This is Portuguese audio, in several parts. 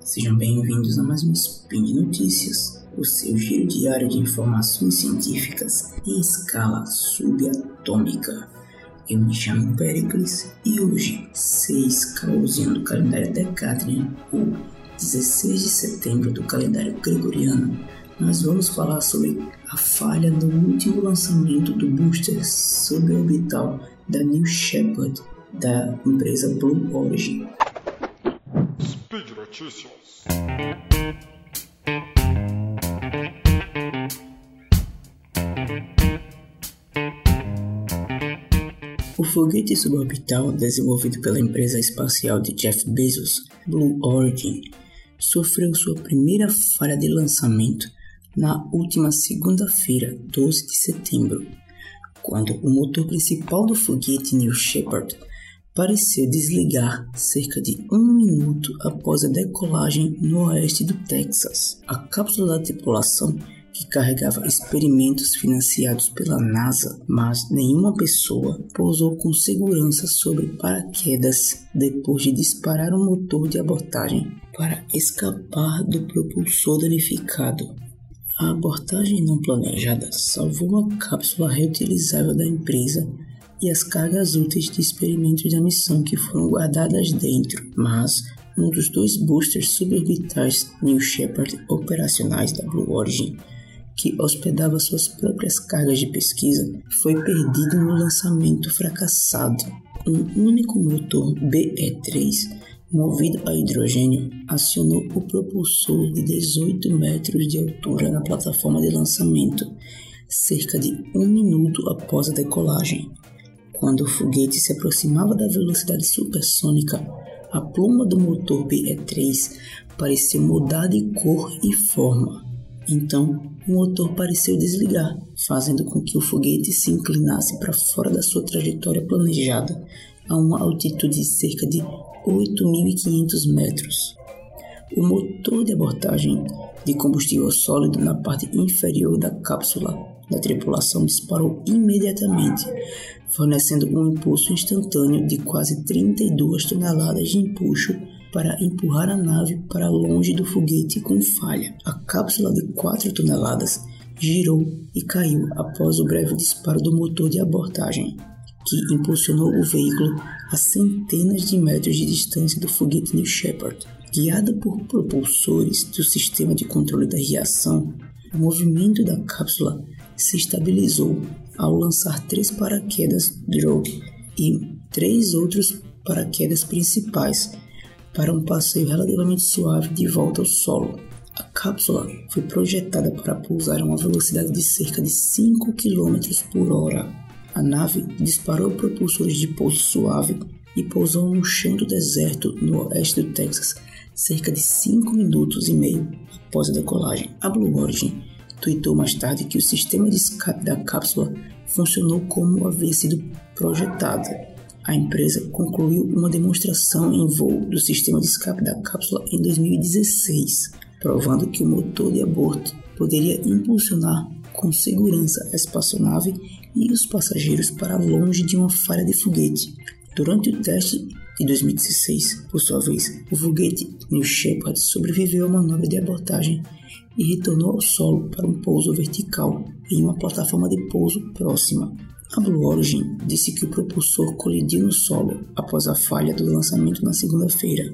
Sejam bem-vindos a mais um Spin de Notícias, o seu giro diário de informações científicas em escala subatômica. Eu me chamo Pericles e hoje, 6 Caosiano do calendário Decatrian, ou 16 de setembro do calendário Gregoriano, nós vamos falar sobre a falha no último lançamento do booster suborbital da New Shepard da empresa Blue Origin. Speed Notícias. O foguete suborbital desenvolvido pela empresa espacial de Jeff Bezos, Blue Origin, sofreu sua primeira falha de lançamento na última segunda-feira, 12 de setembro, quando o motor principal do foguete New Shepard pareceu desligar cerca de um minuto após a decolagem no oeste do Texas. A cápsula da tripulação que carregava experimentos financiados pela NASA, mas nenhuma pessoa pousou com segurança sobre paraquedas depois de disparar o motor de abordagem para escapar do propulsor danificado. A abordagem não planejada salvou a cápsula reutilizável da empresa e as cargas úteis de experimentos da missão que foram guardadas dentro, mas um dos dois boosters suborbitais New Shepard operacionais da Blue Origin, que hospedava suas próprias cargas de pesquisa, foi perdido no lançamento fracassado. Um único motor BE-3 movido a hidrogênio, acionou o propulsor de 18 metros de altura na plataforma de lançamento, cerca de um minuto após a decolagem. Quando o foguete se aproximava da velocidade supersônica, a pluma do motor BE-3 pareceu mudar de cor e forma. Então, o motor pareceu desligar, fazendo com que o foguete se inclinasse para fora da sua trajetória planejada, a uma altitude de cerca de 8.500 metros. O motor de abordagem de combustível sólido na parte inferior da cápsula da tripulação disparou imediatamente, fornecendo um impulso instantâneo de quase 32 toneladas de empuxo para empurrar a nave para longe do foguete com falha. A cápsula de 4 toneladas girou e caiu após o breve disparo do motor de abordagem que impulsionou o veículo a centenas de metros de distância do foguete New Shepard. Guiado por propulsores do sistema de controle da reação, o movimento da cápsula se estabilizou ao lançar três paraquedas drogue e três outros paraquedas principais para um passeio relativamente suave de volta ao solo. A cápsula foi projetada para pousar a uma velocidade de cerca de 5 km por hora a nave disparou propulsores de pouso suave e pousou no chão do deserto no oeste do Texas cerca de 5 minutos e meio após a decolagem. A Blue Origin tweetou mais tarde que o sistema de escape da cápsula funcionou como havia sido projetado. A empresa concluiu uma demonstração em voo do sistema de escape da cápsula em 2016, provando que o motor de aborto poderia impulsionar com segurança a espaçonave e os passageiros para longe de uma falha de foguete. Durante o teste de 2016, por sua vez, o foguete New Shepard sobreviveu à manobra de abordagem e retornou ao solo para um pouso vertical em uma plataforma de pouso próxima. A Blue Origin disse que o propulsor colidiu no solo após a falha do lançamento na segunda-feira.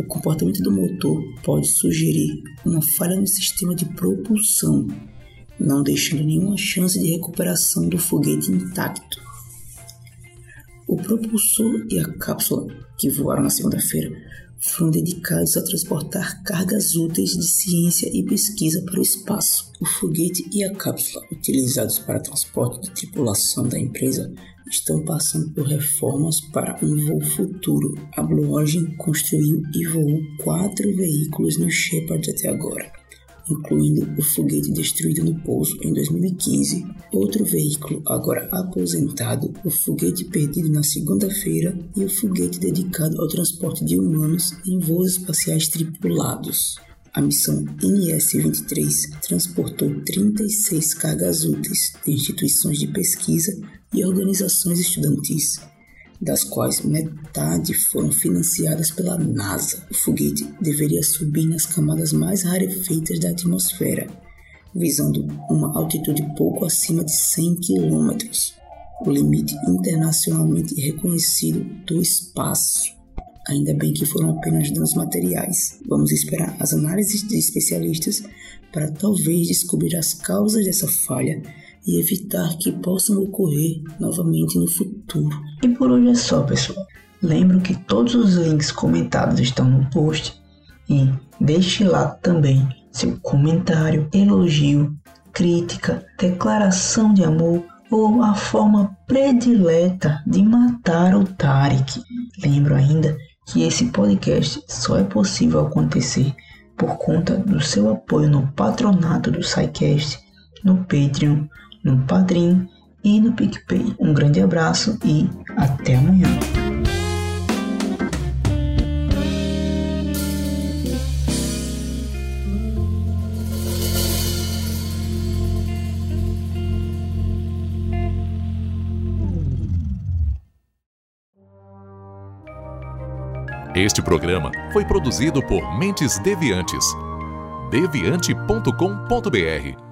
O comportamento do motor pode sugerir uma falha no sistema de propulsão não deixando nenhuma chance de recuperação do foguete intacto. O propulsor e a cápsula, que voaram na segunda-feira, foram dedicados a transportar cargas úteis de ciência e pesquisa para o espaço. O foguete e a cápsula, utilizados para transporte de tripulação da empresa, estão passando por reformas para um voo futuro. A Blue Origin construiu e voou quatro veículos no Shepard até agora incluindo o foguete destruído no pouso em 2015, outro veículo agora aposentado, o foguete perdido na segunda-feira e o foguete dedicado ao transporte de humanos em voos espaciais tripulados. A missão NS-23 transportou 36 cargas úteis de instituições de pesquisa e organizações estudantis, das quais metade foram financiadas pela NASA. O foguete deveria subir nas camadas mais rarefeitas da atmosfera, visando uma altitude pouco acima de 100 km, o limite internacionalmente reconhecido do espaço. Ainda bem que foram apenas danos materiais. Vamos esperar as análises de especialistas para talvez descobrir as causas dessa falha e evitar que possam ocorrer novamente no futuro. E por hoje é só, pessoal. Lembro que todos os links comentados estão no post e deixe lá também seu comentário, elogio, crítica, declaração de amor ou a forma predileta de matar o Tarek. Lembro ainda que esse podcast só é possível acontecer por conta do seu apoio no patronato do SciCast, no Patreon, no Padrim e no PicPay. Um grande abraço e até amanhã. Este programa foi produzido por Mentes Deviantes. deviante.com.br